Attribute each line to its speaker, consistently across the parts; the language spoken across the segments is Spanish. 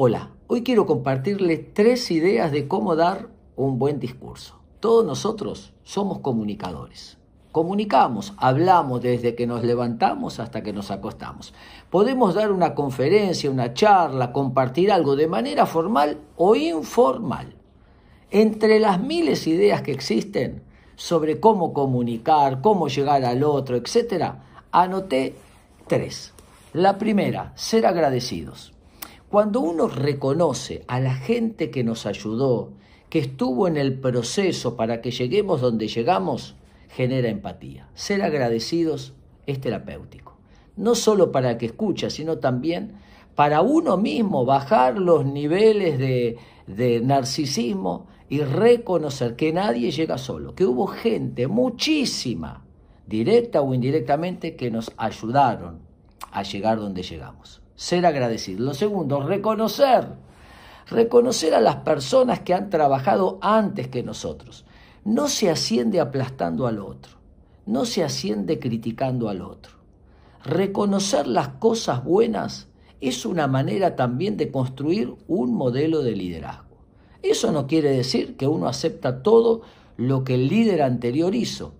Speaker 1: Hola, hoy quiero compartirles tres ideas de cómo dar un buen discurso. Todos nosotros somos comunicadores. Comunicamos, hablamos desde que nos levantamos hasta que nos acostamos. Podemos dar una conferencia, una charla, compartir algo de manera formal o informal. Entre las miles de ideas que existen sobre cómo comunicar, cómo llegar al otro, etc., anoté tres. La primera, ser agradecidos. Cuando uno reconoce a la gente que nos ayudó, que estuvo en el proceso para que lleguemos donde llegamos, genera empatía. Ser agradecidos es terapéutico. No solo para el que escucha, sino también para uno mismo bajar los niveles de, de narcisismo y reconocer que nadie llega solo, que hubo gente, muchísima, directa o indirectamente, que nos ayudaron a llegar donde llegamos ser agradecido. Lo segundo, reconocer. Reconocer a las personas que han trabajado antes que nosotros. No se asciende aplastando al otro. No se asciende criticando al otro. Reconocer las cosas buenas es una manera también de construir un modelo de liderazgo. Eso no quiere decir que uno acepta todo lo que el líder anterior hizo,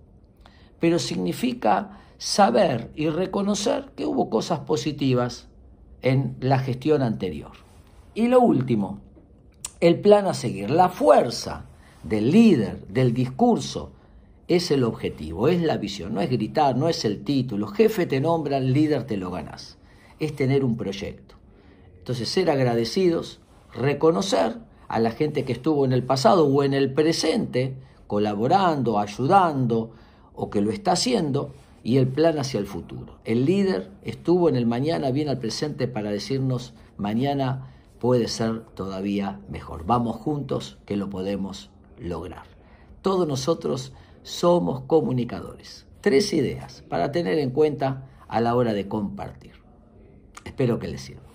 Speaker 1: pero significa saber y reconocer que hubo cosas positivas en la gestión anterior. Y lo último, el plan a seguir. La fuerza del líder, del discurso, es el objetivo, es la visión, no es gritar, no es el título. Jefe te nombra, líder te lo ganas. Es tener un proyecto. Entonces, ser agradecidos, reconocer a la gente que estuvo en el pasado o en el presente, colaborando, ayudando o que lo está haciendo, y el plan hacia el futuro. El líder estuvo en el mañana, bien al presente para decirnos, mañana puede ser todavía mejor. Vamos juntos que lo podemos lograr. Todos nosotros somos comunicadores. Tres ideas para tener en cuenta a la hora de compartir. Espero que les sirva.